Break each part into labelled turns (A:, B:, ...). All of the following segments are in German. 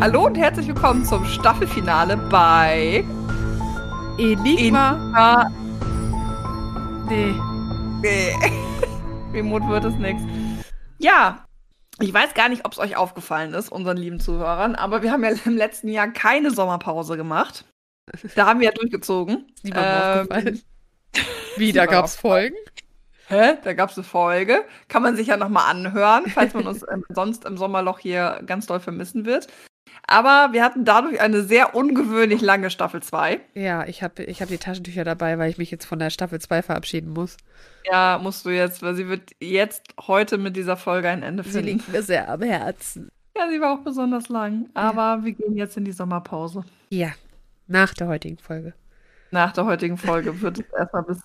A: Hallo und herzlich willkommen zum Staffelfinale bei
B: Enigma.
A: Enigma.
B: Nee.
A: Nee. Remote wird es nichts. Ja, ich weiß gar nicht, ob es euch aufgefallen ist, unseren lieben Zuhörern, aber wir haben ja im letzten Jahr keine Sommerpause gemacht. Da haben wir ja durchgezogen.
B: Ist niemandem
A: Ähm,
B: aufgefallen. Wie, da
A: niemandem
B: gab's Folgen?
A: Hä? Da gab es eine Folge. Kann man sich ja nochmal anhören, falls man uns ähm, sonst im Sommerloch hier ganz doll vermissen wird. Aber wir hatten dadurch eine sehr ungewöhnlich lange Staffel 2.
B: Ja, ich habe ich hab die Taschentücher dabei, weil ich mich jetzt von der Staffel 2 verabschieden muss.
A: Ja, musst du jetzt, weil sie wird jetzt heute mit dieser Folge ein Ende
B: Sie
A: finden.
B: liegt mir sehr am Herzen.
A: Ja, sie war auch besonders lang. Aber wir gehen jetzt in die Sommerpause.
B: Ja, nach der heutigen Folge.
A: Nach der heutigen Folge wird es erstmal bis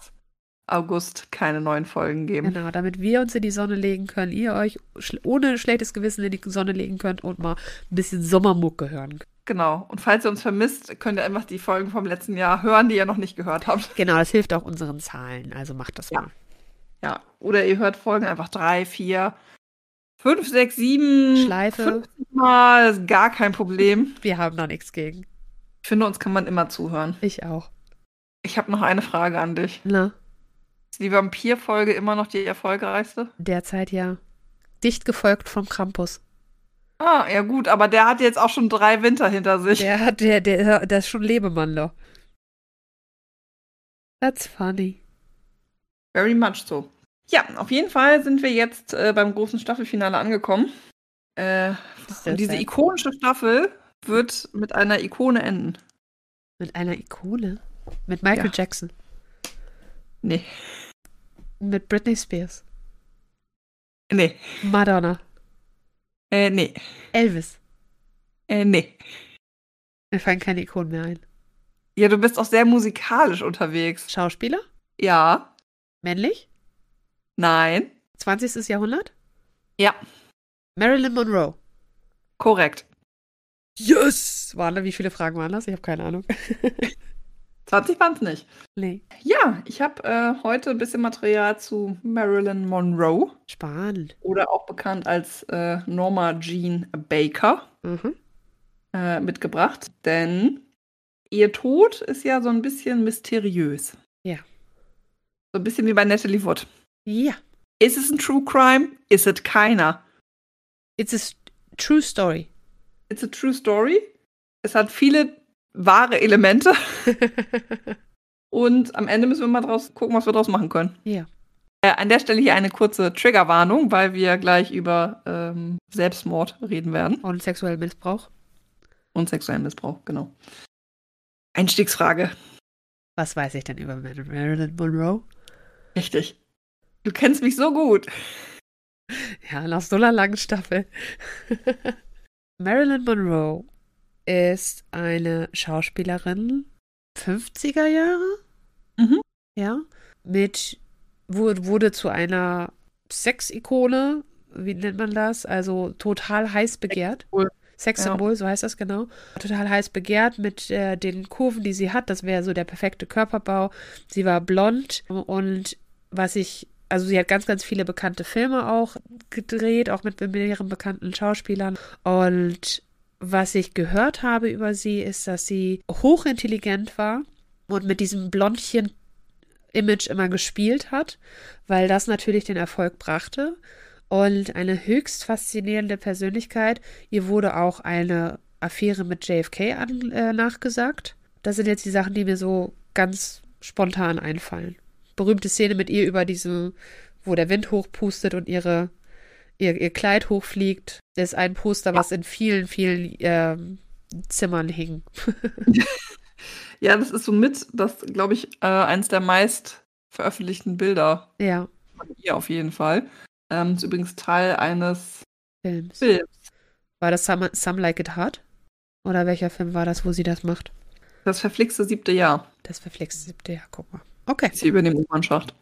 A: August keine neuen Folgen geben.
B: Genau, damit wir uns in die Sonne legen können, ihr euch schl ohne schlechtes Gewissen in die Sonne legen könnt und mal ein bisschen Sommermucke hören könnt.
A: Genau. Und falls ihr uns vermisst, könnt ihr einfach die Folgen vom letzten Jahr hören, die ihr noch nicht gehört habt.
B: Genau, das hilft auch unseren Zahlen, also macht das
A: Ja.
B: mal.
A: Ja. Oder ihr hört Folgen einfach drei, vier, fünf, sechs, sieben.
B: Schleife.
A: 50 Mal, ist gar kein Problem.
B: Wir haben da nichts gegen.
A: Ich finde, uns kann man immer zuhören.
B: Ich auch.
A: Ich habe noch eine Frage an dich.
B: Na,
A: Ist die Vampir-Folge immer noch die erfolgreichste?
B: derzeit ja. Dicht gefolgt vom Krampus.
A: Ah, ja gut, aber der hat jetzt auch schon drei Winter hinter sich.
B: Der hat, der, der, der ist schon Lebemann, doch. That's funny.
A: Very much so. Ja, auf jeden Fall sind wir jetzt äh, beim großen Staffelfinale angekommen. Äh, und diese ikonische Staffel wird mit einer Ikone enden.
B: Mit einer Ikone. Mit Michael
A: Ja.
B: Jackson.
A: Nee.
B: Mit Britney Spears.
A: Nee.
B: Madonna.
A: Äh, nee.
B: Elvis.
A: Äh, nee.
B: Mir fallen keine Ikonen mehr ein.
A: Ja, du bist auch sehr musikalisch unterwegs.
B: Schauspieler?
A: Ja.
B: Männlich?
A: Nein.
B: 20. Jahrhundert?
A: Ja.
B: Marilyn Monroe.
A: Korrekt.
B: Yes! Waren da, wie viele Fragen waren das? Ich habe keine Ahnung.
A: 20 waren es nicht.
B: nee.
A: Ja, ich habe äh, heute ein bisschen Material zu Marilyn Monroe
B: Spannend.
A: oder auch bekannt als äh, Norma Jean Baker
B: Mhm.
A: äh, mitgebracht, denn ihr Tod ist ja so ein bisschen mysteriös.
B: Ja.
A: So ein bisschen wie bei Natalie Wood.
B: Ja.
A: Ist es ein True Crime? Ist es keiner?
B: It's a true story.
A: It's a true story. Es hat viele wahre Elemente und am Ende müssen wir mal draus gucken, was wir draus machen können.
B: ja.
A: Äh, an der Stelle hier eine kurze Triggerwarnung, weil wir gleich über ähm, Selbstmord reden werden
B: Und sexuellen Missbrauch.
A: und sexuellen Missbrauch, genau. Einstiegsfrage.
B: Was weiß ich denn über Mar- Marilyn Monroe?
A: Richtig. Du kennst mich so gut.
B: Ja, nach so einer langen Staffel. Marilyn Monroe ist eine Schauspielerin 50er Jahre.
A: Mhm.
B: Ja. Mit, wurde, zu einer Sexikone, wie nennt man das? Also total heiß begehrt.
A: Sexsymbol.
B: Sexsymbol, so heißt das genau. Total heiß begehrt mit äh, den Kurven, die sie hat. Das wäre so der perfekte Körperbau. Sie war blond und was ich, also sie hat ganz, ganz viele bekannte Filme auch gedreht, auch mit mehreren bekannten Schauspielern. Und was ich gehört habe über sie, ist, dass sie hochintelligent war und mit diesem Blondchen-Image immer gespielt hat, weil das natürlich den Erfolg brachte. Und eine höchst faszinierende Persönlichkeit. Ihr wurde auch eine Affäre mit JFK an, äh, nachgesagt. Das sind jetzt die Sachen, die mir so ganz spontan einfallen. Berühmte Szene mit ihr über diese, wo der Wind hochpustet und ihre, ihr, ihr Kleid hochfliegt. Das ist ein Poster, was in vielen, vielen ähm, Zimmern hing.
A: Ja, das ist somit, das glaube ich, äh, eins der meist veröffentlichten Bilder
B: Ja,
A: von ihr auf jeden Fall. Ähm, ist übrigens Teil eines
B: Films.
A: Films.
B: War das Some, Some Like It Hard? Oder welcher Film war das, wo sie das macht?
A: Das verflixte siebte Jahr.
B: Das verflixte siebte Jahr, guck mal. Okay.
A: Sie über den U-Bahn-Schacht.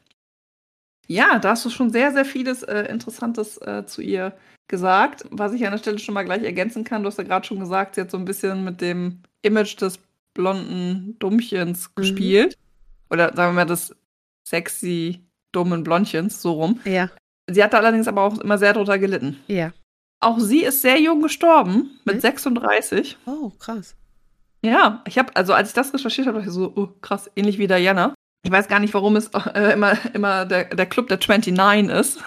A: Ja, da hast du schon sehr, sehr vieles äh, Interessantes äh, zu ihr gesagt. Was ich an der Stelle schon mal gleich ergänzen kann, du hast ja gerade schon gesagt, sie hat so ein bisschen mit dem Image des blonden Dummchens gespielt. Oder sagen wir mal des sexy, dummen Blondchens, so rum.
B: Ja,
A: Sie hatte allerdings aber auch immer sehr drunter gelitten.
B: ja.
A: auch sie ist sehr jung gestorben, mit
B: Hm?
A: 36.
B: Oh, krass.
A: Ja, ich habe, also als ich das recherchiert habe, dachte ich so, oh, krass, ähnlich wie Diana. Ich weiß gar nicht, warum es äh, immer, immer der, der Club der 29 ist.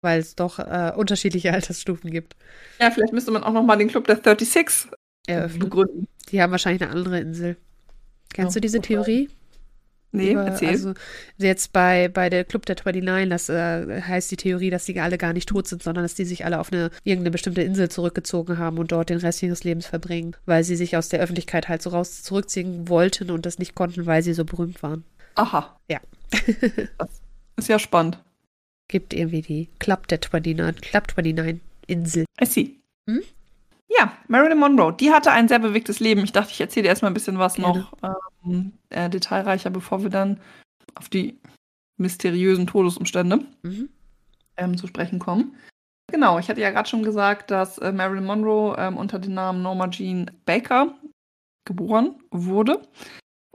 B: Weil es doch äh, unterschiedliche Altersstufen gibt.
A: Ja, vielleicht müsste man auch noch mal den Club der 36
B: Eröffnen.
A: begründen.
B: Die haben wahrscheinlich eine andere Insel. Kennst
A: Ja,
B: du diese Theorie?
A: Nee,
B: Über-
A: erzähl.
B: Also jetzt bei, bei der Club der 29, das äh, heißt die Theorie, dass die alle gar nicht tot sind, sondern dass die sich alle auf eine irgendeine bestimmte Insel zurückgezogen haben und dort den Rest ihres Lebens verbringen, weil sie sich aus der Öffentlichkeit halt so raus zurückziehen wollten und das nicht konnten, weil sie so berühmt waren.
A: Aha.
B: Ja.
A: das ist ja spannend.
B: Gibt irgendwie die Club der 29, Club 29 Insel.
A: I see.
B: Hm?
A: Ja, Marilyn Monroe, die hatte ein sehr bewegtes Leben. Ich dachte, ich erzähle dir erstmal ein bisschen was
B: Gerne.
A: noch ähm, äh, detailreicher, bevor wir dann auf die mysteriösen Todesumstände
B: Mhm.
A: ähm, zu sprechen kommen. Genau, ich hatte ja gerade schon gesagt, dass äh, Marilyn Monroe ähm, unter dem Namen Norma Jean Baker geboren wurde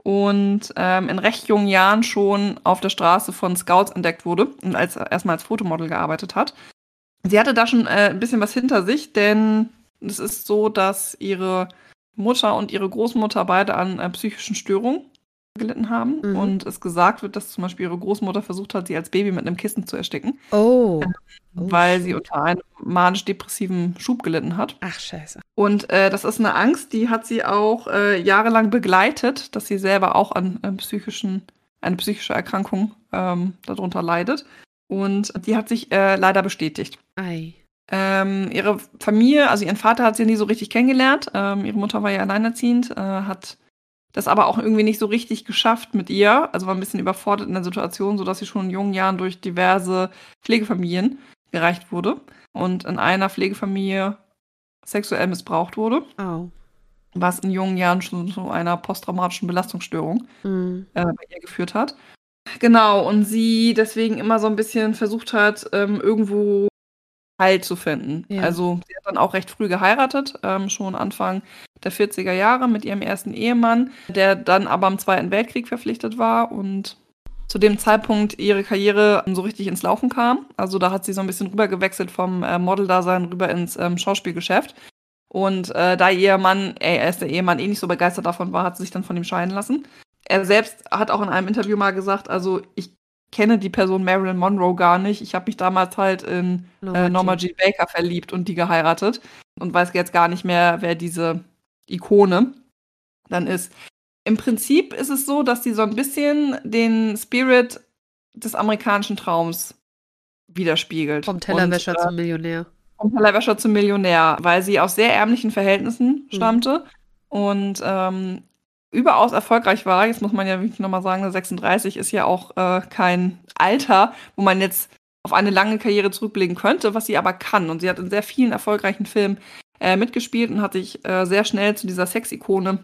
A: und ähm, in recht jungen Jahren schon auf der Straße von Scouts entdeckt wurde und als erstmal als Fotomodel gearbeitet hat. Sie hatte da schon äh, ein bisschen was hinter sich, denn es ist so, dass ihre Mutter und ihre Großmutter beide an äh, psychischen Störungen gelitten haben
B: Mhm.
A: und es gesagt wird, dass zum Beispiel ihre Großmutter versucht hat, sie als Baby mit einem Kissen zu ersticken
B: Oh. Oh,
A: weil sie
B: shit.
A: unter einem manisch-depressiven Schub gelitten hat.
B: Ach, scheiße.
A: Und äh, das ist eine Angst, die hat sie auch äh, jahrelang begleitet, dass sie selber auch an äh, psychischen, eine psychische Erkrankung ähm, darunter leidet. Und die hat sich äh, leider bestätigt.
B: Ei.
A: Ähm, ihre Familie, also ihren Vater hat sie nie so richtig kennengelernt. Ähm, ihre Mutter war ja alleinerziehend, äh, hat das aber auch irgendwie nicht so richtig geschafft mit ihr. Also war ein bisschen überfordert in der Situation, sodass sie schon in jungen Jahren durch diverse Pflegefamilien gereicht wurde und in einer Pflegefamilie sexuell missbraucht wurde,
B: Au.
A: was in jungen Jahren schon zu einer posttraumatischen Belastungsstörung
B: Mhm.
A: äh, bei ihr geführt hat. Genau, und sie deswegen immer so ein bisschen versucht hat, ähm, irgendwo Heil zu finden.
B: Ja.
A: Also sie hat dann auch recht früh geheiratet, ähm, schon Anfang der 40er Jahre mit ihrem ersten Ehemann, der dann aber im Zweiten Weltkrieg verpflichtet war und zu dem Zeitpunkt ihre Karriere so richtig ins Laufen kam. Also da hat sie so ein bisschen rübergewechselt vom äh, Model-Dasein rüber ins ähm, Schauspielgeschäft. Und äh, da ihr Mann, äh, er ist der Ehemann, eh nicht so begeistert davon war, hat sie sich dann von ihm scheiden lassen. Er selbst hat auch in einem Interview mal gesagt, also ich kenne die Person Marilyn Monroe gar nicht. Ich habe mich damals halt in äh, Norma Jean Baker verliebt und die geheiratet und weiß jetzt gar nicht mehr, wer diese Ikone dann ist. Im Prinzip ist es so, dass die so ein bisschen den Spirit des amerikanischen Traums widerspiegelt.
B: Vom Tellerwäscher
A: Und, äh,
B: zum Millionär.
A: vom Tellerwäscher zum Millionär, weil sie aus sehr ärmlichen Verhältnissen
B: Mhm.
A: stammte und ähm, überaus erfolgreich war. Jetzt muss man ja wirklich nochmal sagen, 36 ist ja auch äh, kein Alter, wo man jetzt auf eine lange Karriere zurückblicken könnte, was sie aber kann. Und sie hat in sehr vielen erfolgreichen Filmen äh, mitgespielt und hat sich äh, sehr schnell zu dieser Sexikone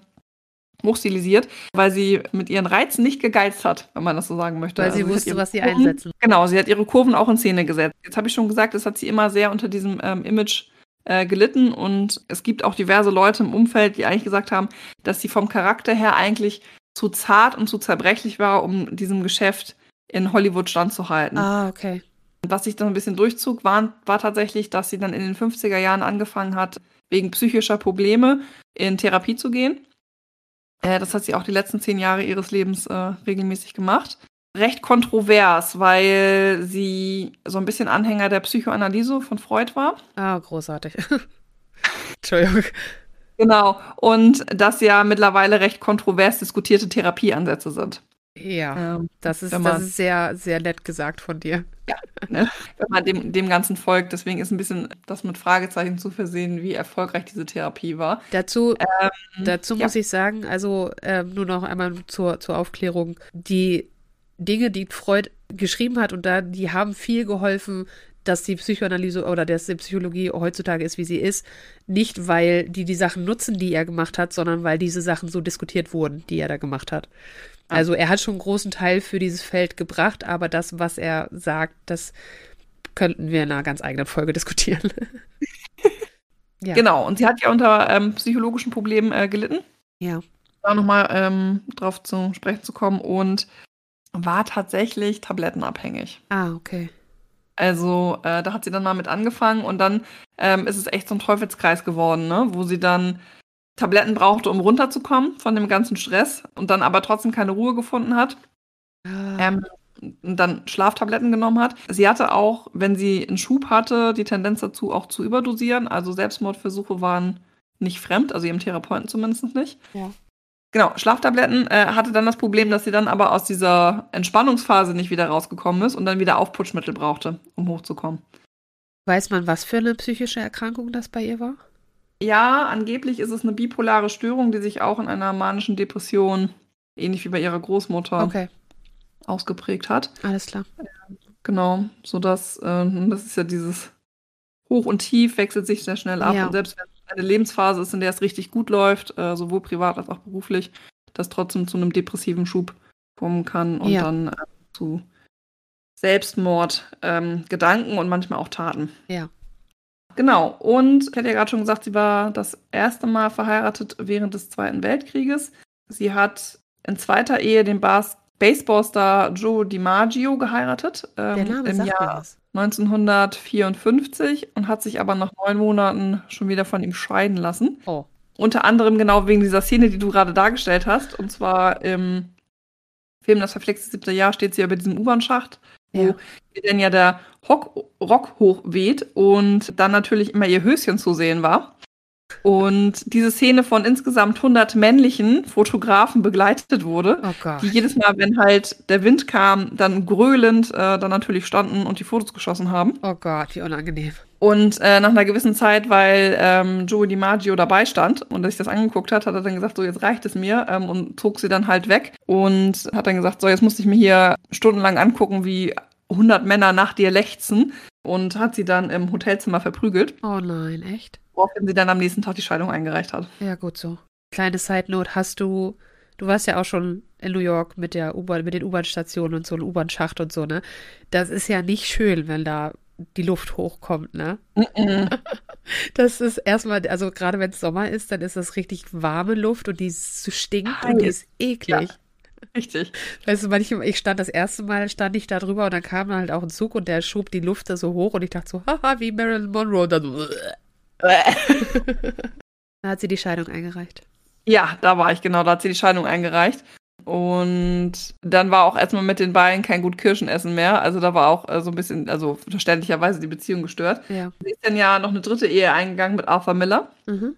A: hochstilisiert, weil sie mit ihren Reizen nicht gegeizt hat, wenn man das so sagen möchte.
B: Weil sie
A: Also
B: wusste,
A: ihre
B: was sie
A: Kurven-
B: einsetzen.
A: Genau, sie hat ihre Kurven auch in Szene gesetzt. Jetzt habe ich schon gesagt, das hat sie immer sehr unter diesem ähm, Image äh, gelitten und es gibt auch diverse Leute im Umfeld, die eigentlich gesagt haben, dass sie vom Charakter her eigentlich zu zart und zu zerbrechlich war, um diesem Geschäft in Hollywood standzuhalten.
B: Ah, okay.
A: Was sich dann ein bisschen durchzog, war, war tatsächlich, dass sie dann in den 50er Jahren angefangen hat, wegen psychischer Probleme in Therapie zu gehen. Äh, das hat sie auch die letzten zehn Jahre ihres Lebens äh, regelmäßig gemacht. Recht kontrovers, weil sie so ein bisschen Anhänger der Psychoanalyse von Freud war.
B: Ah, großartig. Entschuldigung.
A: Genau. Und das ja mittlerweile recht kontrovers diskutierte Therapieansätze sind.
B: Ja,
A: Ähm,
B: das ist,
A: wenn
B: das
A: man-
B: ist sehr, sehr nett gesagt von dir.
A: ne, wenn man dem, dem Ganzen folgt. Deswegen ist ein bisschen das mit Fragezeichen zu versehen, wie erfolgreich diese Therapie war.
B: Dazu, dazu
A: ja.
B: muss ich sagen, also ähm, nur noch einmal zur, zur Aufklärung, die Dinge, die Freud geschrieben hat und da, die haben viel geholfen, dass die Psychoanalyse oder dass die Psychologie heutzutage ist, wie sie ist. Nicht, weil die die Sachen nutzen, die er gemacht hat, sondern weil diese Sachen so diskutiert wurden, die er da gemacht hat. Also er hat schon einen großen Teil für dieses Feld gebracht, aber das, was er sagt, das könnten wir in einer ganz eigenen Folge diskutieren. ja.
A: Genau. Und sie hat ja unter ähm, psychologischen Problemen äh, gelitten.
B: Ja.
A: Da nochmal ähm, drauf zu sprechen zu kommen und war tatsächlich tablettenabhängig.
B: Ah, okay.
A: Also äh, da hat sie dann mal mit angefangen und dann ähm, ist es echt so ein Teufelskreis geworden, ne? wo sie dann Tabletten brauchte, um runterzukommen von dem ganzen Stress und dann aber trotzdem keine Ruhe gefunden hat. Ah. Ähm, und dann Schlaftabletten genommen hat. Sie hatte auch, wenn sie einen Schub hatte, die Tendenz dazu auch zu überdosieren. Also Selbstmordversuche waren nicht fremd, also ihrem Therapeuten zumindest nicht. Ja. Genau, Schlaftabletten äh, hatte dann das Problem, dass sie dann aber aus dieser Entspannungsphase nicht wieder rausgekommen ist und dann wieder Aufputschmittel brauchte, um hochzukommen.
B: Weiß man, was für eine psychische Erkrankung das bei ihr war?
A: Ja, angeblich ist es eine bipolare Störung, die sich auch in einer manischen Depression, ähnlich wie bei ihrer Großmutter, okay. ausgeprägt hat.
B: Alles klar.
A: Genau, sodass, äh, das ist ja dieses Hoch und Tief wechselt sich sehr schnell ab. Ja. Und selbst wenn eine Lebensphase ist, in der es richtig gut läuft, äh, sowohl privat als auch beruflich, das trotzdem zu einem depressiven Schub kommen kann und ja. dann äh, zu Selbstmordgedanken ähm, und manchmal auch Taten.
B: Ja.
A: Genau. Und ich hatte ja gerade schon gesagt, sie war das erste Mal verheiratet während des Zweiten Weltkrieges. Sie hat in zweiter Ehe den Bas Baseballstar Joe DiMaggio geheiratet.
B: Ähm,
A: im Jahr
B: was.
A: 1954 und hat sich aber nach neun Monaten schon wieder von ihm scheiden lassen.
B: Oh.
A: Unter anderem genau wegen dieser Szene, die du gerade dargestellt hast. Und zwar im Film Das verflexte siebte Jahr steht sie bei diesem U-Bahn-Schacht, wo ja. dann ja der Rock, Rock hochweht und dann natürlich immer ihr Höschen zu sehen war. Und diese Szene von insgesamt 100 männlichen Fotografen begleitet wurde,
B: oh
A: die jedes Mal, wenn halt der Wind kam, dann gröhlend äh, dann natürlich standen und die Fotos geschossen haben.
B: Oh Gott, wie unangenehm.
A: Und äh, nach einer gewissen Zeit, weil ähm, Joey DiMaggio dabei stand und sich das angeguckt hat, hat er dann gesagt, so jetzt reicht es mir ähm, und zog sie dann halt weg und hat dann gesagt, so jetzt musste ich mir hier stundenlang angucken, wie 100 Männer nach dir lechzen und hat sie dann im Hotelzimmer verprügelt.
B: Oh nein, echt?
A: Woraufhin sie dann am nächsten Tag die Scheidung eingereicht hat.
B: Ja, gut so. Kleine Side Note, hast du, du warst ja auch schon in New York mit der U-Bahn, mit den U-Bahn-Stationen und so, ein U-Bahn-Schacht und so, ne? Das ist ja nicht schön, wenn da die Luft hochkommt, ne? Mm -mm. Das ist erstmal, also gerade wenn es Sommer ist, dann ist das richtig warme Luft und die stinkt Heiß. und die ist eklig. Ja.
A: Richtig.
B: Weißt du, manchmal, ich stand das erste Mal, stand ich da drüber und dann kam halt auch ein Zug und der schob die Luft da so hoch und ich dachte so, haha, wie Marilyn Monroe. Und dann so, da hat sie die Scheidung eingereicht.
A: Ja, da war ich, genau, da hat sie die Scheidung eingereicht. Und dann war auch erstmal mit den beiden kein gut Kirschenessen mehr. Also da war auch äh, so ein bisschen, also verständlicherweise die Beziehung gestört.
B: Ja.
A: Sie ist dann ja noch eine dritte Ehe eingegangen mit Arthur Miller. Mhm.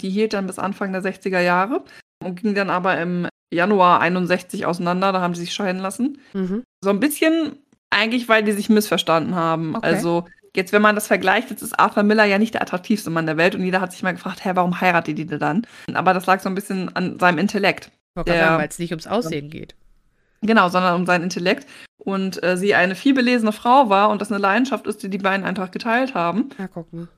A: Die hielt dann bis Anfang der 60er Jahre und ging dann aber im Januar 61 auseinander, da haben sie sich scheiden lassen. Mhm. So ein bisschen eigentlich, weil die sich missverstanden haben. Okay. Also jetzt, wenn man das vergleicht, jetzt ist Arthur Miller ja nicht der attraktivste Mann der Welt und jeder hat sich mal gefragt, hä, warum heiratet die dann? Aber das lag so ein bisschen an seinem Intellekt.
B: Weil es nicht ums Aussehen geht.
A: Genau, sondern um seinen Intellekt. Und äh, sie eine vielbelesene Frau war und das eine Leidenschaft ist, die die beiden einfach geteilt haben.
B: Ja, guck mal.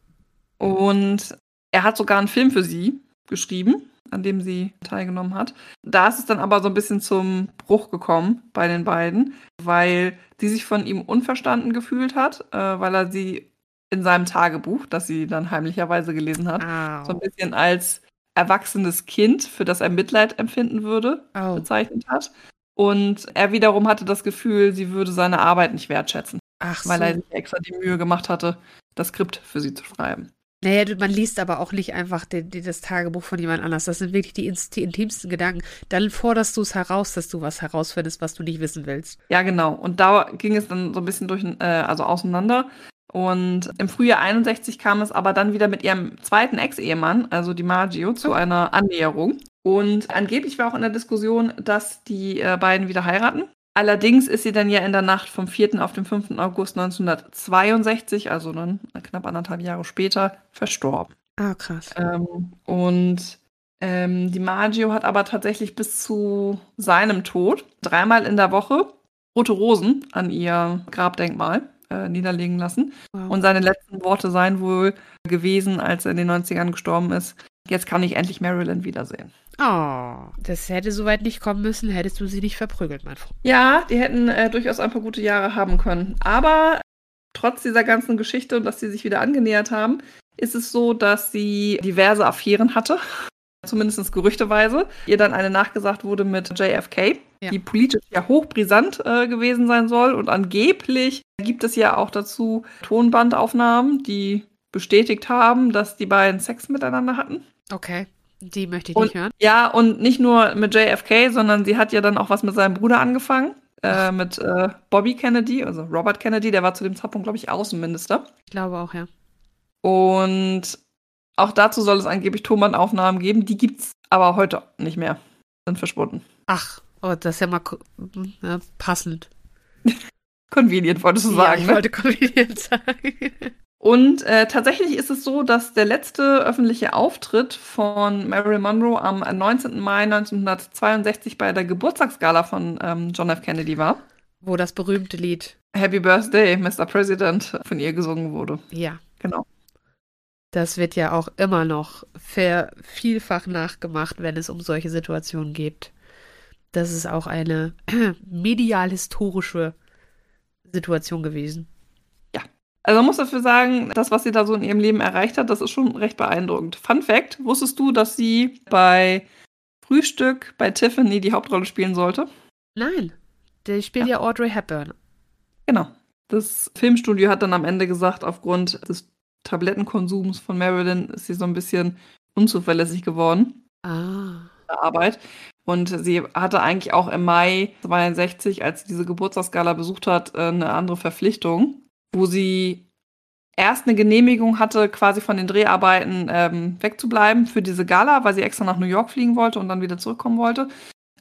A: Und er hat sogar einen Film für sie geschrieben an dem sie teilgenommen hat. Da ist es dann aber so ein bisschen zum Bruch gekommen bei den beiden, weil sie sich von ihm unverstanden gefühlt hat, äh, weil er sie in seinem Tagebuch, das sie dann heimlicherweise gelesen hat, Au. so ein bisschen als erwachsenes Kind, für das er Mitleid empfinden würde, Au. bezeichnet hat. Und er wiederum hatte das Gefühl, sie würde seine Arbeit nicht wertschätzen.
B: Ach
A: so. Weil er sich extra die Mühe gemacht hatte, das Skript für sie zu schreiben.
B: Naja, man liest aber auch nicht einfach den, den, das Tagebuch von jemand anders. Das sind wirklich die, die intimsten Gedanken. Dann forderst du es heraus, dass du was herausfindest, was du nicht wissen willst.
A: Ja, genau. Und da ging es dann so ein bisschen durch, äh, also auseinander. Und im Frühjahr 61 kam es aber dann wieder mit ihrem zweiten Ex-Ehemann, also die Maggio, zu einer Annäherung. Und angeblich war auch in der Diskussion, dass die äh, beiden wieder heiraten. Allerdings ist sie dann ja in der Nacht vom 4. auf den 5. August 1962, also dann knapp anderthalb Jahre später, verstorben.
B: Ah, krass.
A: Ähm, und ähm, die Maggio hat aber tatsächlich bis zu seinem Tod dreimal in der Woche rote Rosen an ihr Grabdenkmal äh, niederlegen lassen. Wow. Und seine letzten Worte seien wohl gewesen, als er in den 90ern gestorben ist. Jetzt kann ich endlich Marilyn wiedersehen.
B: Oh, das hätte soweit nicht kommen müssen, hättest du sie nicht verprügelt, mein Freund.
A: Ja, die hätten äh, durchaus ein paar gute Jahre haben können. Aber trotz dieser ganzen Geschichte und dass sie sich wieder angenähert haben, ist es so, dass sie diverse Affären hatte. Zumindest gerüchteweise. Ihr dann eine nachgesagt wurde mit JFK, ja. die politisch ja hochbrisant äh, gewesen sein soll und angeblich gibt es ja auch dazu Tonbandaufnahmen, die bestätigt haben, dass die beiden Sex miteinander hatten.
B: Okay. Die möchte ich
A: Und,
B: nicht hören.
A: ja, und nicht nur mit JFK, sondern sie hat ja dann auch was mit seinem Bruder angefangen. Äh, mit äh, Bobby Kennedy, also Robert Kennedy, der war zu dem Zeitpunkt, glaube ich, Außenminister.
B: Ich glaube auch, ja.
A: Und auch dazu soll es angeblich Tonbandaufnahmen geben. Die gibt es aber heute nicht mehr. Sind verschwunden.
B: Ach, oh, das ist ja mal ja, passend.
A: Convenient, wolltest du
B: Ja,
A: sagen.
B: ich
A: ne?
B: wollte konvenient sagen.
A: Und äh, tatsächlich ist es so, dass der letzte öffentliche Auftritt von Marilyn Monroe am 19. Mai 1962 bei der Geburtstagsgala von ähm, John F. Kennedy war.
B: Wo das berühmte Lied.
A: Happy Birthday, Mr. President, von ihr gesungen wurde.
B: Ja.
A: Genau.
B: Das wird ja auch immer noch vielfach nachgemacht, wenn es um solche Situationen geht. Das ist auch eine medial-historische Situation gewesen.
A: Also man muss dafür sagen, das, was sie da so in ihrem Leben erreicht hat, das ist schon recht beeindruckend. Fun Fact: Wusstest du, dass sie bei Frühstück bei Tiffany die Hauptrolle spielen sollte?
B: Nein, der spielt ja, Audrey Hepburn.
A: Genau. Das Filmstudio hat dann am Ende gesagt, aufgrund des Tablettenkonsums von Marilyn ist sie so ein bisschen unzuverlässig geworden.
B: Ah.
A: Arbeit. Und sie hatte eigentlich auch im Mai 62, als sie diese Geburtstagsgala besucht hat, äh, eine andere Verpflichtung, wo sie erst eine Genehmigung hatte, quasi von den Dreharbeiten ähm, wegzubleiben für diese Gala, weil sie extra nach New York fliegen wollte und dann wieder zurückkommen wollte.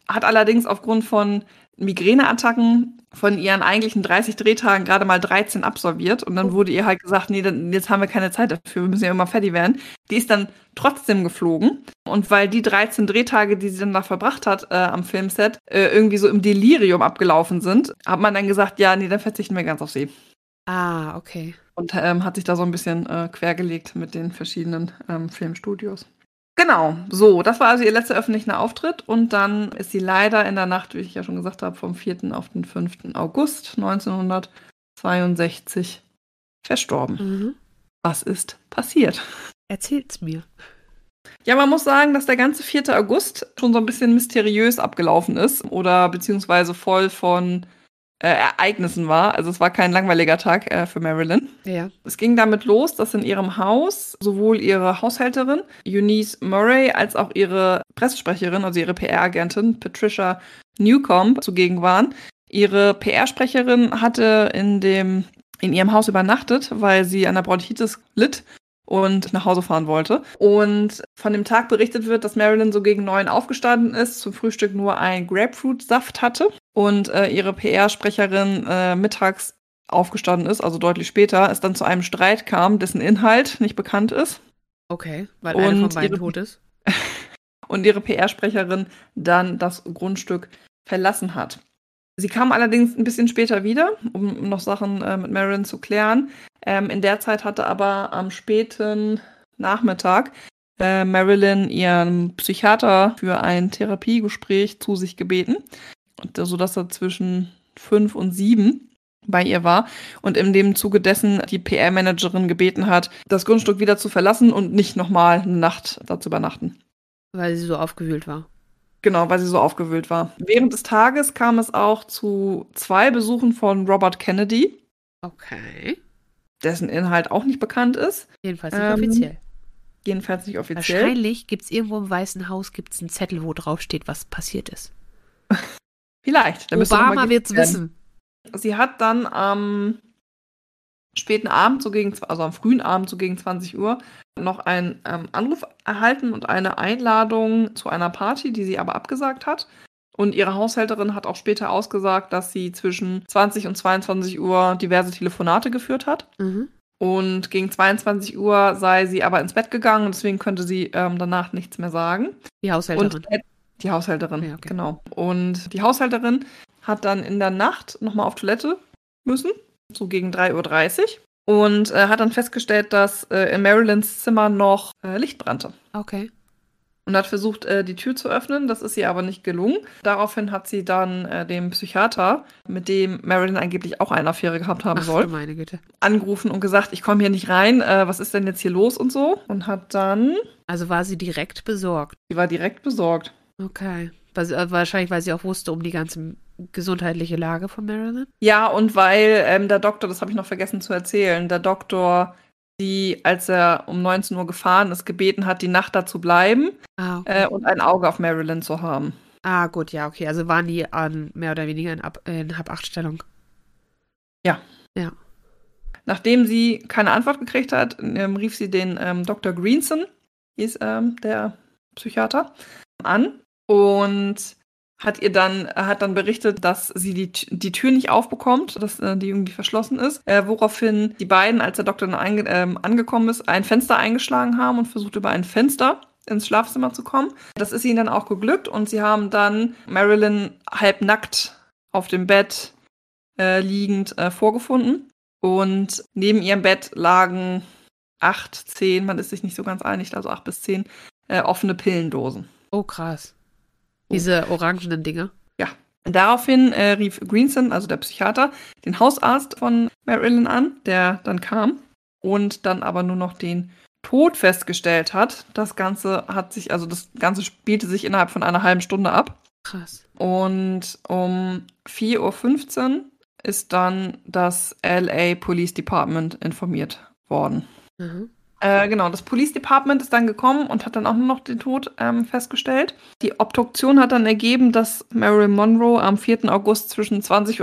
A: Hat allerdings aufgrund von Migräneattacken von ihren eigentlichen 30 Drehtagen gerade mal 13 absolviert. Und dann wurde ihr halt gesagt, nee, dann, jetzt haben wir keine Zeit dafür, wir müssen ja immer fertig werden. Die ist dann trotzdem geflogen. Und weil die 13 Drehtage, die sie dann da verbracht hat äh, am Filmset, äh, irgendwie so im Delirium abgelaufen sind, hat man dann gesagt, ja, nee, dann verzichten wir ganz auf sie.
B: Ah, okay.
A: Und ähm, hat sich da so ein bisschen äh, quergelegt mit den verschiedenen ähm, Filmstudios. Genau, so, das war also ihr letzter öffentlicher Auftritt und dann ist sie leider in der Nacht, wie ich ja schon gesagt habe, vom 4. auf den 5. August 1962 verstorben.
B: Mhm.
A: Was ist passiert?
B: Erzähl's mir.
A: Ja, man muss sagen, dass der ganze 4. August schon so ein bisschen mysteriös abgelaufen ist oder beziehungsweise voll von äh, Ereignissen war. Also es war kein langweiliger Tag äh, für Marilyn.
B: Ja.
A: Es ging damit los, dass in ihrem Haus sowohl ihre Haushälterin Eunice Murray als auch ihre Pressesprecherin, also ihre PR-Agentin Patricia Newcomb zugegen waren. Ihre PR-Sprecherin hatte in dem in ihrem Haus übernachtet, weil sie an der Bronchitis litt und nach Hause fahren wollte. Und von dem Tag berichtet wird, dass Marilyn so gegen neun aufgestanden ist, zum Frühstück nur ein Grapefruit-Saft hatte und äh, ihre PR-Sprecherin äh, mittags aufgestanden ist, also deutlich später, es dann zu einem Streit kam, dessen Inhalt nicht bekannt ist.
B: Okay, weil eine von
A: Und
B: beiden
A: ihre-
B: tot ist.
A: und ihre PR-Sprecherin dann das Grundstück verlassen hat. Sie kam allerdings ein bisschen später wieder, um noch Sachen äh, mit Marilyn zu klären. Ähm, in der Zeit hatte aber am späten Nachmittag äh, Marilyn ihren Psychiater für ein Therapiegespräch zu sich gebeten, und, sodass er zwischen fünf und sieben bei ihr war und in dem Zuge dessen die PR-Managerin gebeten hat, das Grundstück wieder zu verlassen und nicht nochmal eine Nacht da zu übernachten.
B: Weil sie so aufgewühlt war.
A: Genau, weil sie so aufgewühlt war. Während des Tages kam es auch zu zwei Besuchen von Robert Kennedy,
B: Okay.
A: dessen Inhalt auch nicht bekannt ist.
B: Jedenfalls nicht
A: Ähm,
B: offiziell.
A: Jedenfalls nicht offiziell.
B: Wahrscheinlich gibt es irgendwo im Weißen Haus gibt's einen Zettel, wo drauf steht, was passiert ist.
A: Vielleicht.
B: Obama wird's
A: werden.
B: wissen.
A: Sie hat dann am späten Abend, so gegen, also am frühen Abend, so gegen 20 Uhr, noch einen ähm, Anruf erhalten und eine Einladung zu einer Party, die sie aber abgesagt hat. Und ihre Haushälterin hat auch später ausgesagt, dass sie zwischen 20 und 22 Uhr diverse Telefonate geführt hat.
B: Mhm.
A: Und gegen 22 Uhr sei sie aber ins Bett gegangen und deswegen könnte sie ähm, danach nichts mehr sagen.
B: Die Haushälterin.
A: Und die Haushälterin,
B: Ja, okay.
A: genau. Und die Haushälterin hat dann in der Nacht nochmal auf Toilette müssen, so gegen 3.30 Uhr. Und äh, hat dann festgestellt, dass äh, in Marilyns Zimmer noch äh, Licht brannte.
B: okay.
A: Und hat versucht, äh, die Tür zu öffnen. Das ist ihr aber nicht gelungen. Daraufhin hat sie dann äh, dem Psychiater, mit dem Marilyn angeblich auch eine Affäre gehabt haben
B: Ach
A: soll,
B: meine Güte.
A: angerufen und gesagt, ich komme hier nicht rein. Äh, was ist denn jetzt hier los und so? Und hat dann,
B: Also war sie direkt besorgt.
A: sie war direkt besorgt.
B: Okay. Äh, wahrscheinlich, weil sie auch wusste um die ganzen gesundheitliche Lage von Marilyn?
A: Ja, und weil ähm, der Doktor, das habe ich noch vergessen zu erzählen, der Doktor die, als er um 19 Uhr gefahren ist, gebeten hat, die Nacht da zu bleiben
B: Ah, okay.
A: äh, und ein Auge auf Marilyn zu haben.
B: ah, gut, ja, okay. Also waren die an mehr oder weniger in, Ab in Hab-8-Stellung.
A: Nachdem sie keine Antwort gekriegt hat, ähm, rief sie den ähm, Dr. Greenson, hieß ähm, der Psychiater, an und hat ihr dann, hat dann berichtet, dass sie die, die Tür nicht aufbekommt, dass äh, die irgendwie verschlossen ist, äh, woraufhin die beiden, als der Doktor dann ähm, angekommen ist, ein Fenster eingeschlagen haben und versucht über ein Fenster ins Schlafzimmer zu kommen. Das ist ihnen dann auch geglückt und sie haben dann Marilyn halbnackt auf dem Bett äh, liegend äh, vorgefunden. Und neben ihrem Bett lagen acht, zehn, man ist sich nicht so ganz einig, also acht bis zehn äh, offene Pillendosen.
B: Oh, krass. Diese orangenen Dinge.
A: Daraufhin äh, rief Greenson, also der Psychiater, den Hausarzt von Marilyn an, der dann kam und dann aber nur noch den Tod festgestellt hat. Das Ganze hat sich, also das Ganze spielte sich innerhalb von einer halben Stunde ab.
B: Krass.
A: Und um 4.15 Uhr ist dann das LA Police Department informiert worden.
B: Mhm.
A: Äh, genau, das Police Department ist dann gekommen und hat dann auch nur noch den Tod ähm, festgestellt. Die Obduktion hat dann ergeben, dass Marilyn Monroe am 4. August zwischen 20.30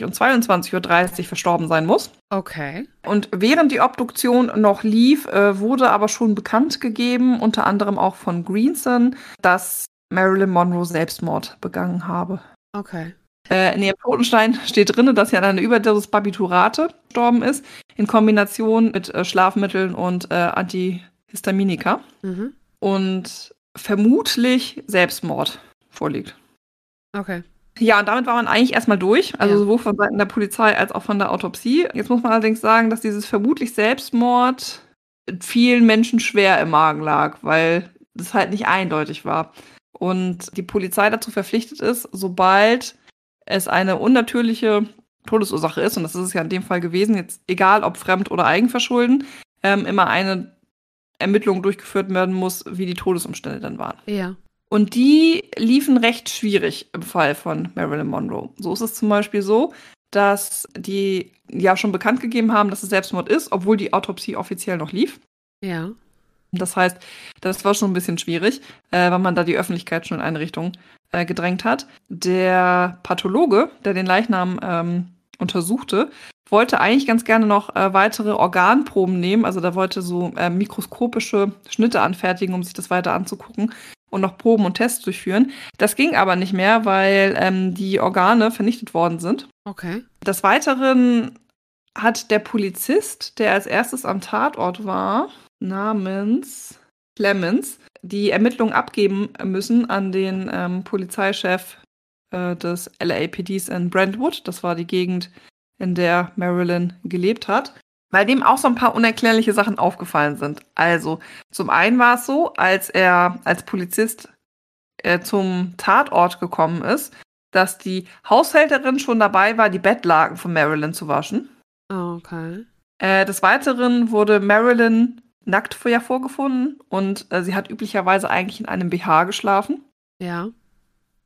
A: Uhr und 22.30 Uhr verstorben sein muss.
B: Okay.
A: Und während die Obduktion noch lief, äh, wurde aber schon bekannt gegeben, unter anderem auch von Greenson, dass Marilyn Monroe Selbstmord begangen habe.
B: Okay.
A: Äh, in ihrem Totenstein steht drin, dass sie an einer Überdosis Barbiturate gestorben ist, in Kombination mit äh, Schlafmitteln und äh, Antihistaminika.
B: Mhm.
A: Und vermutlich Selbstmord vorliegt.
B: Okay.
A: Ja, und damit war man eigentlich erstmal durch, also
B: Ja.
A: sowohl von Seiten der Polizei als auch von der Autopsie. Jetzt muss man allerdings sagen, dass dieses vermutlich Selbstmord vielen Menschen schwer im Magen lag, weil das halt nicht eindeutig war. Und die Polizei dazu verpflichtet ist, sobald es eine unnatürliche Todesursache ist, und das ist es ja in dem Fall gewesen, jetzt egal ob Fremd- oder Eigenverschulden, ähm, immer eine Ermittlung durchgeführt werden muss, wie die Todesumstände dann waren.
B: Ja.
A: Und die liefen recht schwierig im Fall von Marilyn Monroe. So ist es zum Beispiel so, dass die ja schon bekannt gegeben haben, dass es Selbstmord ist, obwohl die Autopsie offiziell noch lief.
B: Ja.
A: Das heißt, das war schon ein bisschen schwierig, äh, weil man da die Öffentlichkeit schon in eine Richtung äh, gedrängt hat. Der Pathologe, der den Leichnam ähm, untersuchte, wollte eigentlich ganz gerne noch äh, weitere Organproben nehmen. Also da wollte so äh, mikroskopische Schnitte anfertigen, um sich das weiter anzugucken und noch Proben und Tests durchführen. Das ging aber nicht mehr, weil ähm, die Organe vernichtet worden sind.
B: Okay.
A: Des Weiteren hat der Polizist, der als erstes am Tatort war, namens Clemens, die Ermittlungen abgeben müssen an den ähm, Polizeichef äh, des LAPDs in Brentwood. Das war die Gegend, in der Marilyn gelebt hat. Weil dem auch so ein paar unerklärliche Sachen aufgefallen sind. Also, zum einen war es so, als er als Polizist äh, zum Tatort gekommen ist, dass die Haushälterin schon dabei war, die Bettlaken von Marilyn zu waschen.
B: Okay.
A: Äh, des Weiteren wurde Marilyn nackt vorher vorgefunden und äh, sie hat üblicherweise eigentlich in einem BH geschlafen.
B: Ja.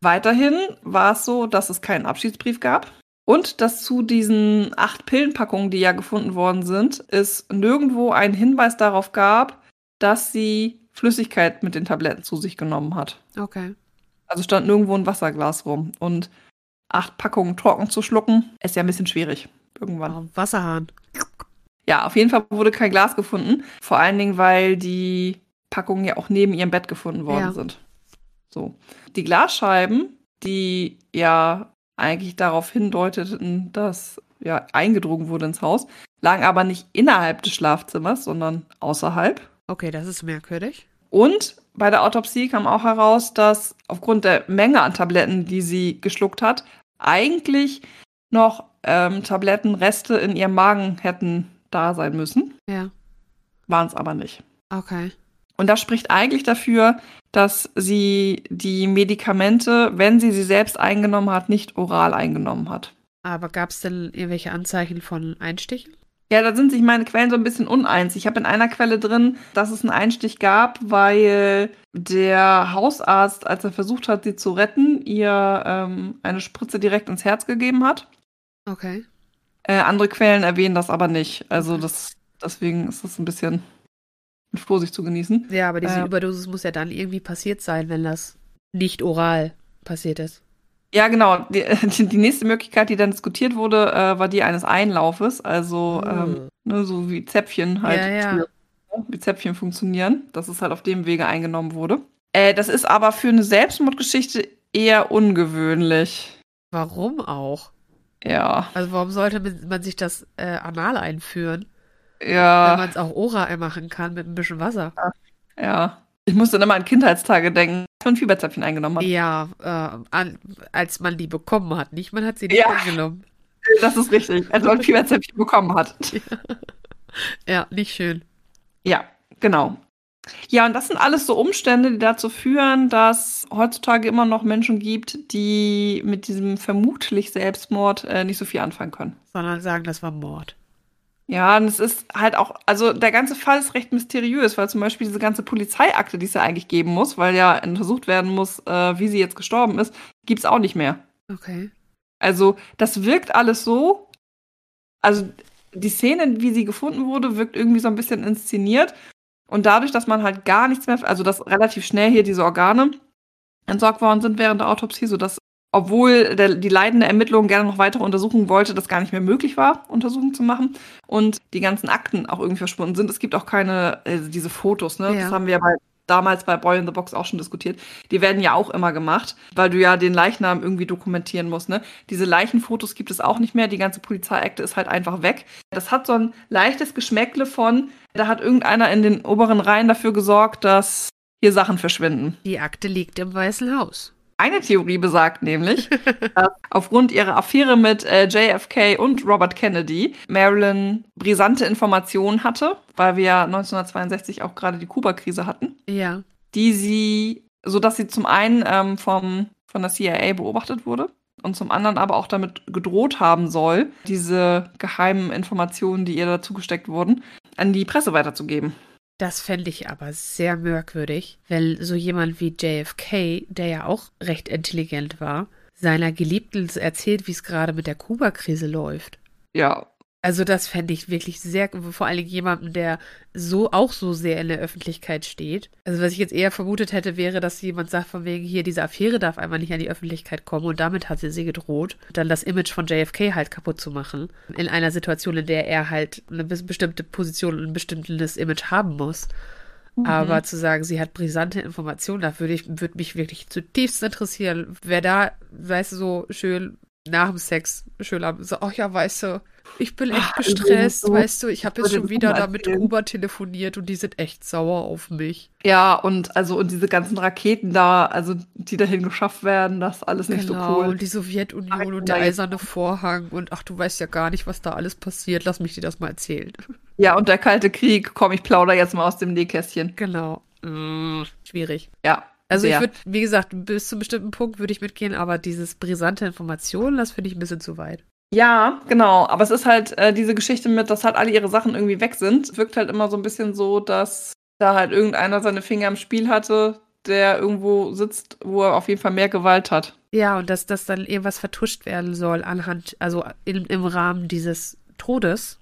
A: Weiterhin war es so, dass es keinen Abschiedsbrief gab und dass zu diesen acht Pillenpackungen, die ja gefunden worden sind, es nirgendwo einen Hinweis darauf gab, dass sie Flüssigkeit mit den Tabletten zu sich genommen hat.
B: Okay.
A: Also stand nirgendwo ein Wasserglas rum. Und acht Packungen trocken zu schlucken, ist ja ein bisschen schwierig. Irgendwann.
B: Oh, Wasserhahn.
A: Ja, auf jeden Fall wurde kein Glas gefunden. Vor allen Dingen, weil die Packungen ja auch neben ihrem Bett gefunden worden
B: Ja.
A: sind. So. Die Glasscheiben, die ja eigentlich darauf hindeuteten, dass ja eingedrungen wurde ins Haus, lagen aber nicht innerhalb des Schlafzimmers, sondern außerhalb.
B: Okay, das ist merkwürdig.
A: Und bei der Autopsie kam auch heraus, dass aufgrund der Menge an Tabletten, die sie geschluckt hat, eigentlich noch ähm, Tablettenreste in ihrem Magen hätten da sein müssen.
B: Ja.
A: Waren es aber nicht.
B: Okay.
A: Und das spricht eigentlich dafür, dass sie die Medikamente, wenn sie sie selbst eingenommen hat, nicht oral eingenommen hat.
B: Aber gab es denn irgendwelche Anzeichen von Einstichen?
A: Ja, da sind sich meine Quellen so ein bisschen uneins. Ich habe in einer Quelle drin, dass es einen Einstich gab, weil der Hausarzt, als er versucht hat, sie zu retten, ihr ähm, eine Spritze direkt ins Herz gegeben hat.
B: Okay.
A: Äh, andere Quellen erwähnen das aber nicht. Also das, deswegen ist das ein bisschen mit Vorsicht zu genießen.
B: Ja, aber diese
A: Äh.
B: Überdosis muss ja dann irgendwie passiert sein, wenn das nicht oral passiert ist.
A: Ja, genau. Die, die, nächste Möglichkeit, die dann diskutiert wurde, äh, war die eines Einlaufes. Also ähm, ne, so wie Zäpfchen halt.
B: Ja, ja.
A: Wie Zäpfchen funktionieren. Dass es halt auf dem Wege eingenommen wurde. Äh, das ist aber für eine Selbstmordgeschichte eher ungewöhnlich.
B: Warum auch?
A: Ja.
B: Also warum sollte man sich das äh, anal einführen, wenn
A: Ja.
B: man es auch oral machen kann mit ein bisschen Wasser?
A: Ja. Ich musste dann immer an Kindheitstage denken, als man Fieberzäpfchen eingenommen hat.
B: Ja, äh, an, als man die bekommen hat, nicht? Man hat sie nicht
A: Ja.
B: angenommen.
A: Das ist richtig. Als man Fieberzäpfchen bekommen hat.
B: Ja, nicht schön.
A: Ja, genau. Ja, und das sind alles so Umstände, die dazu führen, dass heutzutage immer noch Menschen gibt, die mit diesem vermutlich Selbstmord äh, nicht so viel anfangen können.
B: Sondern sagen, das war Mord.
A: Ja, und es ist halt auch, also der ganze Fall ist recht mysteriös, weil zum Beispiel diese ganze Polizeiakte, die es ja eigentlich geben muss, weil ja untersucht werden muss, äh, wie sie jetzt gestorben ist, gibt's auch nicht mehr.
B: Okay.
A: Also das wirkt alles so, also die Szene, wie sie gefunden wurde, wirkt irgendwie so ein bisschen inszeniert. Und dadurch, dass man halt gar nichts mehr, also dass relativ schnell hier diese Organe entsorgt worden sind während der Autopsie, sodass, obwohl der, die leitende Ermittlung gerne noch weitere Untersuchungen wollte, das gar nicht mehr möglich war, Untersuchungen zu machen. Und die ganzen Akten auch irgendwie verschwunden sind. Es gibt auch keine, äh, diese Fotos, ne?
B: Ja.
A: Das haben wir ja bei, damals bei Boy in the Box auch schon diskutiert. Die werden ja auch immer gemacht, weil du ja den Leichnam irgendwie dokumentieren musst, ne? Diese Leichenfotos gibt es auch nicht mehr. Die ganze Polizeiakte ist halt einfach weg. Das hat so ein leichtes Geschmäckle von, da hat irgendeiner in den oberen Reihen dafür gesorgt, dass hier Sachen verschwinden.
B: Die Akte liegt im Weißen Haus.
A: Eine Theorie besagt nämlich, dass aufgrund ihrer Affäre mit äh, JFK und Robert Kennedy Marilyn brisante Informationen hatte, weil wir ja 1962 auch gerade die Kuba-Krise hatten,
B: Ja.
A: die sie, so dass sie zum einen ähm, vom, von der CIA beobachtet wurde und zum anderen aber auch damit gedroht haben soll, diese geheimen Informationen, die ihr dazu gesteckt wurden, an die Presse weiterzugeben.
B: Das fände ich aber sehr merkwürdig, wenn so jemand wie JFK, der ja auch recht intelligent war, seiner Geliebten erzählt, wie es gerade mit der Kuba-Krise läuft.
A: Ja,
B: Also das fände ich wirklich sehr, vor allen Dingen jemanden, der so auch so sehr in der Öffentlichkeit steht. Also was ich jetzt eher vermutet hätte, wäre, dass jemand sagt von wegen hier, diese Affäre darf einmal nicht an die Öffentlichkeit kommen und damit hat sie sie gedroht, dann das Image von JFK halt kaputt zu machen. In einer Situation, in der er halt eine bes- bestimmte Position und ein bestimmtes Image haben muss. Aber zu sagen, sie hat brisante Informationen, da würde ich, würde mich wirklich zutiefst interessieren, wer da, weißt du, so schön nach dem Sex schön am, so, ach ja, weißt du, ich bin echt
A: Ach,
B: gestresst,
A: übrigens so,
B: weißt du, ich habe jetzt schon wieder da mit. Kuba telefoniert und die sind echt sauer auf mich.
A: Ja, und also und diese ganzen Raketen da, also die dahin geschafft werden, das ist alles nicht
B: genau,
A: so cool.
B: und die Sowjetunion
A: Ach,
B: und der eiserne Vorhang und ach, du weißt ja gar nicht, was da alles passiert, lass mich dir das mal erzählen.
A: Ja, und der Kalte Krieg, komm, ich plauder jetzt mal aus dem Nähkästchen.
B: Genau. Mm, schwierig.
A: Ja.
B: Also ich
A: sehr.
B: würde, wie gesagt, bis zu einem bestimmten Punkt würde ich mitgehen, aber dieses brisante Informationen, das finde ich ein bisschen zu weit.
A: Ja, genau. Aber es ist halt äh, diese Geschichte mit, dass halt alle ihre Sachen irgendwie weg sind. Wirkt halt immer so ein bisschen so, dass da halt irgendeiner seine Finger im Spiel hatte, der irgendwo sitzt, wo er auf jeden Fall mehr Gewalt hat.
B: Ja, und dass das dann irgendwas vertuscht werden soll anhand, also in, im Rahmen dieses Todes.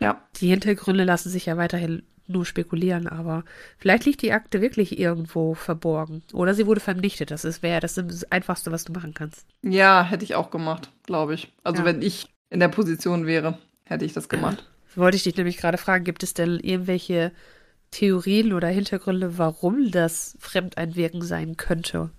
A: Ja.
B: Die Hintergründe lassen sich ja weiterhin nur spekulieren, aber vielleicht liegt die Akte wirklich irgendwo verborgen. Oder sie wurde vernichtet. Das ist wäre das, das Einfachste, was du machen kannst.
A: Ja, hätte ich auch gemacht, glaube ich. Also
B: Ja.
A: wenn ich in der Position wäre, hätte ich das gemacht.
B: Wollte ich dich nämlich gerade fragen, gibt es denn irgendwelche Theorien oder Hintergründe, warum das Fremdeinwirken sein könnte?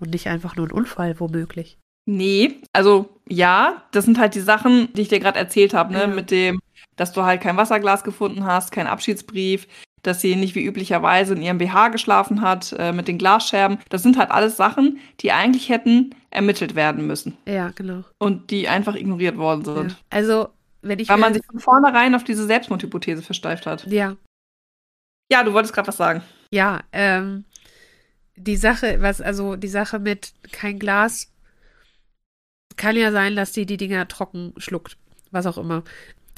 B: Und nicht einfach nur ein Unfall, womöglich.
A: Nee, also ja, das sind halt die Sachen, die ich dir gerade erzählt habe, ne?
B: Ja.
A: Mit dem, dass du halt kein Wasserglas gefunden hast, kein Abschiedsbrief, dass sie nicht wie üblicherweise in ihrem BH geschlafen hat, äh, mit den Glasscherben. Das sind halt alles Sachen, die eigentlich hätten ermittelt werden müssen
B: Ja, genau.
A: und die einfach ignoriert worden sind.
B: Ja. Also, wenn ich
A: Weil man sich von vornherein auf diese Selbstmordhypothese versteift hat.
B: ja,
A: Ja, du wolltest gerade was sagen.
B: Ja, ähm, die Sache, was, also die Sache mit kein Glas, kann ja sein, dass die die Dinger trocken schluckt, was auch immer.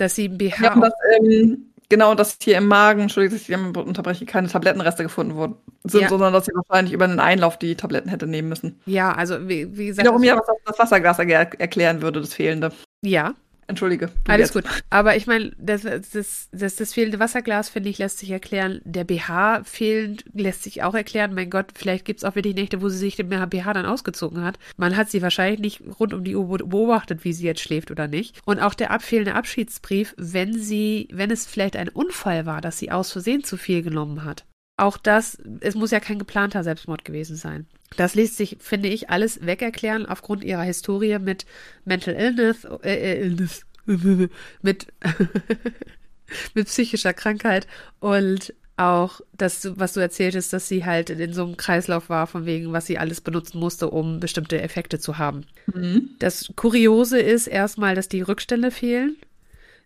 B: Dass sie BH.
A: Ja, und das, ähm, genau, dass hier im Magen, Entschuldigung, dass ich unterbreche, keine Tablettenreste gefunden wurden, sind,
B: Ja.
A: sondern dass sie wahrscheinlich über einen Einlauf die Tabletten hätte nehmen müssen.
B: ja, also wie, wie gesagt.
A: Wiederum ja, was das Wasserglas er erklären würde, das Fehlende.
B: ja,
A: Entschuldige.
B: Alles
A: jetzt.
B: gut. Aber ich meine, das, das, das, das fehlende Wasserglas, finde ich, lässt sich erklären. Der BH fehlend lässt sich auch erklären. Mein Gott, vielleicht gibt es auch wirklich Nächte, wo sie sich den BH dann ausgezogen hat. Man hat sie wahrscheinlich nicht rund um die Uhr beobachtet, wie sie jetzt schläft oder nicht. Und auch der abfehlende Abschiedsbrief, wenn sie, wenn es vielleicht ein Unfall war, dass sie aus Versehen zu viel genommen hat. Auch das, es muss ja kein geplanter Selbstmord gewesen sein. Das lässt sich, finde ich, alles wegerklären aufgrund ihrer Historie mit Mental Illness, äh, äh, Illness mit, mit psychischer Krankheit und auch das, was du erzähltest, dass sie halt in so einem Kreislauf war, von wegen, was sie alles benutzen musste, um bestimmte Effekte zu haben.
A: Mhm.
B: Das Kuriose ist erstmal, dass die Rückstände fehlen.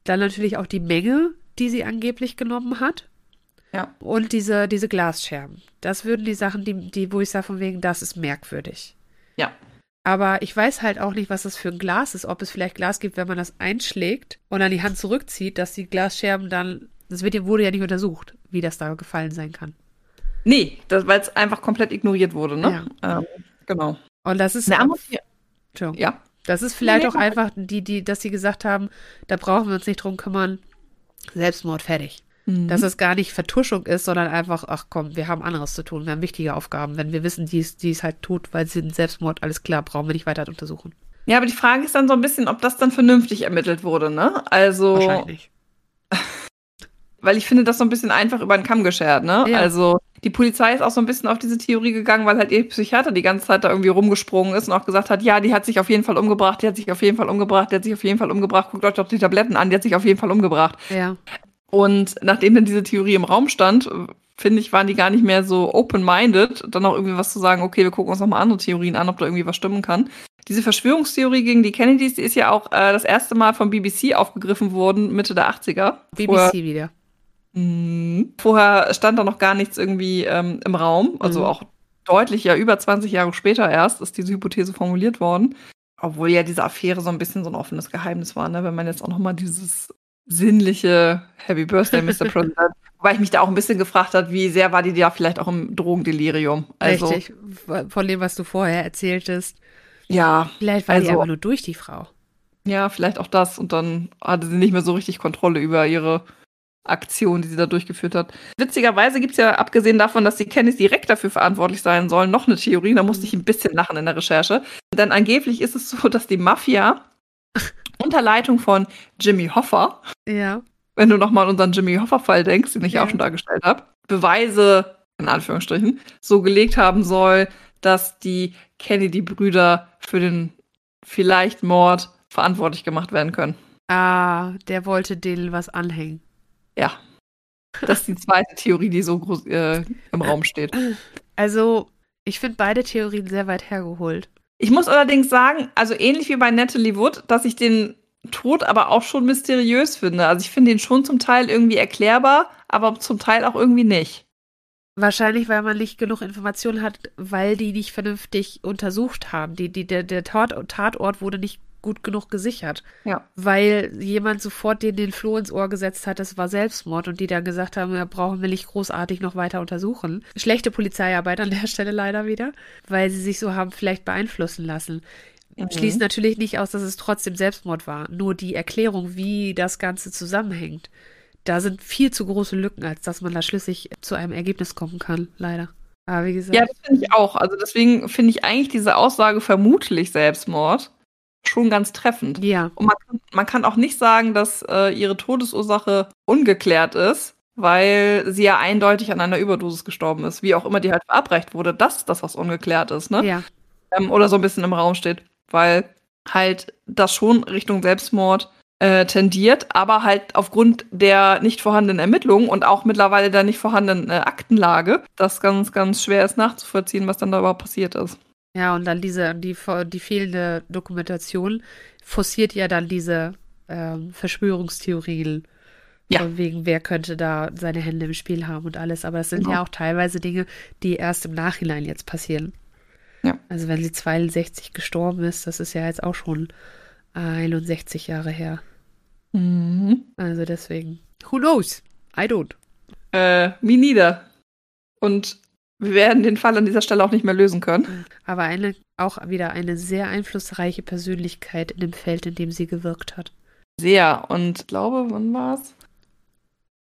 B: Dann natürlich auch die Menge, die sie angeblich genommen hat.
A: Ja.
B: Und diese, diese Glasscherben. Das würden die Sachen, die, die, wo ich sage, von wegen, das ist merkwürdig.
A: Ja.
B: Aber ich weiß halt auch nicht, was das für ein Glas ist. Ob es vielleicht Glas gibt, wenn man das einschlägt und dann die Hand zurückzieht, dass die Glasscherben dann. Das wird, ja- wurde ja nicht untersucht, wie das da gefallen sein kann.
A: Nee, weil es einfach komplett ignoriert wurde, ne? Ähm, genau.
B: Und das ist.
A: Eine
B: Entschuldigung.
A: ja.
B: Das ist vielleicht
A: Nee,
B: auch einfach die, die, dass sie gesagt haben, da brauchen wir uns nicht drum kümmern. Selbstmord fertig.
A: Mhm.
B: Dass es gar nicht Vertuschung ist, sondern einfach, ach komm, wir haben anderes zu tun, wir haben wichtige Aufgaben. Wenn wir wissen, die ist, die ist halt tot, weil sie einen Selbstmord, alles klar, brauchen wir nicht weiter untersuchen.
A: Ja, aber die Frage ist dann so ein bisschen, ob das dann vernünftig ermittelt wurde, ne? Also,
B: Wahrscheinlich.
A: weil ich finde das so ein bisschen einfach über den Kamm geschert, ne?
B: Ja.
A: Also, die Polizei ist auch so ein bisschen auf diese Theorie gegangen, weil halt ihr Psychiater die ganze Zeit da irgendwie rumgesprungen ist und auch gesagt hat, ja, die hat sich auf jeden Fall umgebracht, die hat sich auf jeden Fall umgebracht, die hat sich auf jeden Fall umgebracht, guckt euch doch die Tabletten an, die hat sich auf jeden Fall umgebracht.
B: Ja.
A: Und nachdem dann diese Theorie im Raum stand, finde ich, waren die gar nicht mehr so open-minded, dann auch irgendwie was zu sagen, okay, wir gucken uns nochmal andere Theorien an, ob da irgendwie was stimmen kann. Diese Verschwörungstheorie gegen die Kennedys, die ist ja auch äh, das erste Mal vom BBC aufgegriffen worden, Mitte der 80er.
B: BBC
A: Vorher,
B: wieder.
A: Mhm. Vorher stand da noch gar nichts irgendwie ähm, im Raum, also
B: Mhm.
A: auch deutlich, ja, über 20 Jahre später erst ist diese Hypothese formuliert worden. Obwohl ja diese Affäre so ein bisschen so ein offenes Geheimnis war, ne? wenn man jetzt auch nochmal dieses sinnliche Happy Birthday, Mr. President. Wobei ich mich da auch ein bisschen gefragt hat, wie sehr war die da vielleicht auch im Drogendelirium. Also,
B: Richtig. Von dem, was du vorher erzähltest.
A: ja,
B: Vielleicht war
A: Also-
B: einfach nur durch, die Frau.
A: ja, vielleicht auch das. Und dann hatte sie nicht mehr so richtig Kontrolle über ihre Aktion, die sie da durchgeführt hat. Witzigerweise gibt es ja, abgesehen davon, dass die Kennys direkt dafür verantwortlich sein sollen, noch eine Theorie. Da musste ich ein bisschen lachen in der Recherche. Denn angeblich ist es so, dass die Mafia unter Leitung von Jimmy Hoffa,
B: Ja.
A: wenn du nochmal an unseren Jimmy Hoffa-Fall denkst, den ich
B: Ja.
A: auch schon dargestellt habe, Beweise, in Anführungsstrichen, so gelegt haben soll, dass die Kennedy-Brüder für den vielleicht Mord verantwortlich gemacht werden können.
B: Ah, der wollte denen was anhängen.
A: Ja. Das ist die zweite Theorie, die so groß äh, im Raum steht.
B: Also, ich finde beide Theorien sehr weit hergeholt.
A: Ich muss allerdings sagen, also ähnlich wie bei Natalie Wood, dass ich den Tod aber auch schon mysteriös finde. Also ich finde ihn schon zum Teil irgendwie erklärbar, aber zum Teil auch irgendwie nicht.
B: Wahrscheinlich, weil man nicht genug Informationen hat, weil die nicht vernünftig untersucht haben. Die, die, der der Tat, Tatort wurde nicht gut genug gesichert.
A: Ja.
B: Weil jemand sofort den, den Floh ins Ohr gesetzt hat, das war Selbstmord und die dann gesagt haben, ja, brauchen wir nicht großartig noch weiter untersuchen. Schlechte Polizeiarbeit an der Stelle leider wieder, weil sie sich so haben vielleicht beeinflussen lassen.
A: Mhm.
B: Schließt natürlich nicht aus, dass es trotzdem Selbstmord war. Nur die Erklärung, wie das Ganze zusammenhängt, da sind viel zu große Lücken, als dass man da schlüssig zu einem Ergebnis kommen kann, leider. Aber wie gesagt,
A: Ja, das finde ich auch. Also deswegen finde ich eigentlich diese Aussage vermutlich Selbstmord schon ganz treffend.
B: ja,
A: Und man kann, man kann auch nicht sagen, dass äh, ihre Todesursache ungeklärt ist, weil sie ja eindeutig an einer Überdosis gestorben ist. Wie auch immer die halt verabreicht wurde, das ist das, was ungeklärt ist, ne?
B: ja,
A: ähm, oder so ein bisschen im Raum steht, weil halt das schon Richtung Selbstmord äh, tendiert, aber halt aufgrund der nicht vorhandenen Ermittlungen und auch mittlerweile der nicht vorhandenen äh, Aktenlage, das ganz, ganz schwer ist nachzuvollziehen, was dann da überhaupt passiert ist.
B: Ja, und dann diese, die, die fehlende Dokumentation forciert ja dann diese ähm, Verschwörungstheorien.
A: Ja.
B: Von wegen, wer könnte da seine Hände im Spiel haben und alles. Aber das sind
A: Genau.
B: ja auch teilweise Dinge, die erst im Nachhinein jetzt passieren.
A: Ja.
B: Also wenn sie 62 gestorben ist, das ist ja jetzt auch schon 61 Jahre her.
A: Mhm.
B: Also deswegen, who knows? I don't.
A: Äh, me neither. Und wir werden den Fall an dieser Stelle auch nicht mehr lösen können.
B: Aber eine, auch wieder eine sehr einflussreiche Persönlichkeit in dem Feld, in dem sie gewirkt hat.
A: Sehr. Und ich glaube, wann war's?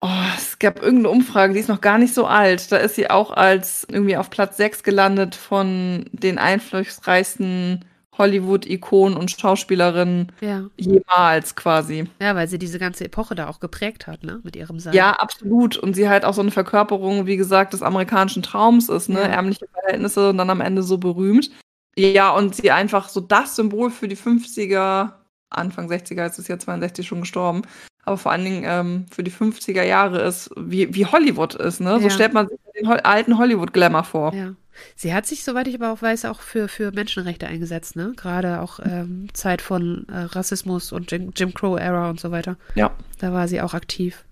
A: Oh, es gab irgendeine Umfrage, die ist noch gar nicht so alt. Da ist sie auch als irgendwie auf Platz 6 gelandet von den einflussreichsten Hollywood-Ikonen und Schauspielerinnen
B: Ja.
A: jemals quasi.
B: Ja, weil sie diese ganze Epoche da auch geprägt hat, ne? Mit ihrem Sein.
A: Ja, absolut. Und sie halt auch so eine Verkörperung, wie gesagt, des amerikanischen Traums ist, ne?
B: Ja.
A: Ärmliche Verhältnisse und dann am Ende so berühmt. Ja, und sie einfach so das Symbol für die 50er, Anfang 60er, jetzt ist ja 62 schon gestorben, aber vor allen Dingen ähm, für die 50er Jahre ist, wie, wie Hollywood ist, ne? So
B: Ja.
A: stellt man sich den alten Hollywood-Glamour vor.
B: Ja. Sie hat sich, soweit ich aber auch weiß, auch für, für Menschenrechte eingesetzt, ne? Gerade auch ähm, Zeit von äh, Rassismus und Jim, Jim Crow-Ära und so weiter.
A: Ja.
B: Da war sie auch aktiv.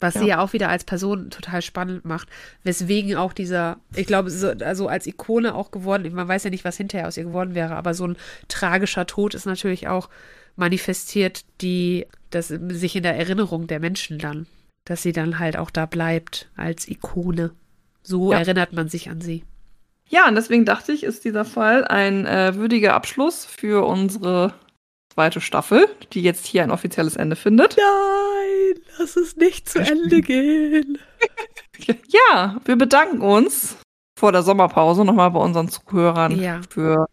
B: Was
A: Ja.
B: sie ja auch wieder als Person total spannend macht. Weswegen auch dieser, ich glaube, so, also als Ikone auch geworden, man weiß ja nicht, was hinterher aus ihr geworden wäre, aber so ein tragischer Tod ist natürlich auch manifestiert, die, das sich in der Erinnerung der Menschen dann, dass sie dann halt auch da bleibt als Ikone. So
A: Ja.
B: erinnert man sich an sie.
A: Ja, und deswegen dachte ich, ist dieser Fall ein äh, würdiger Abschluss für unsere zweite Staffel, die jetzt hier ein offizielles Ende findet.
B: Nein, lass es nicht zu Ende gehen.
A: Ja, wir bedanken uns vor der Sommerpause nochmal bei unseren Zuhörern
B: Ja.
A: für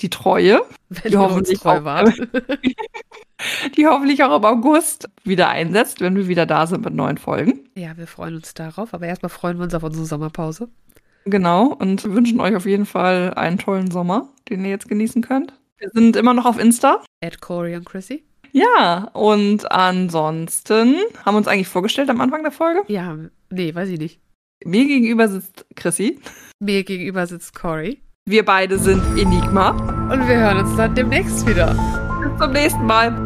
A: die Treue,
B: Wenn
A: Die hoffentlich
B: treu
A: auch-
B: wart.
A: die hoffentlich auch im August wieder einsetzt, wenn wir wieder da sind mit neuen Folgen.
B: Ja, wir freuen uns darauf, aber erstmal freuen wir uns auf unsere Sommerpause.
A: Genau, und wünschen euch auf jeden Fall einen tollen Sommer, den ihr jetzt genießen könnt. Wir sind immer noch auf Insta.
B: Ed Corey und Chrissy.
A: Ja, und ansonsten haben wir uns eigentlich vorgestellt am Anfang der Folge.
B: Ja, nee, weiß ich nicht.
A: Mir gegenüber sitzt Chrissy.
B: Mir gegenüber sitzt Corey.
A: Wir beide sind Enigma.
B: Und wir hören uns dann demnächst wieder.
A: Bis zum nächsten Mal.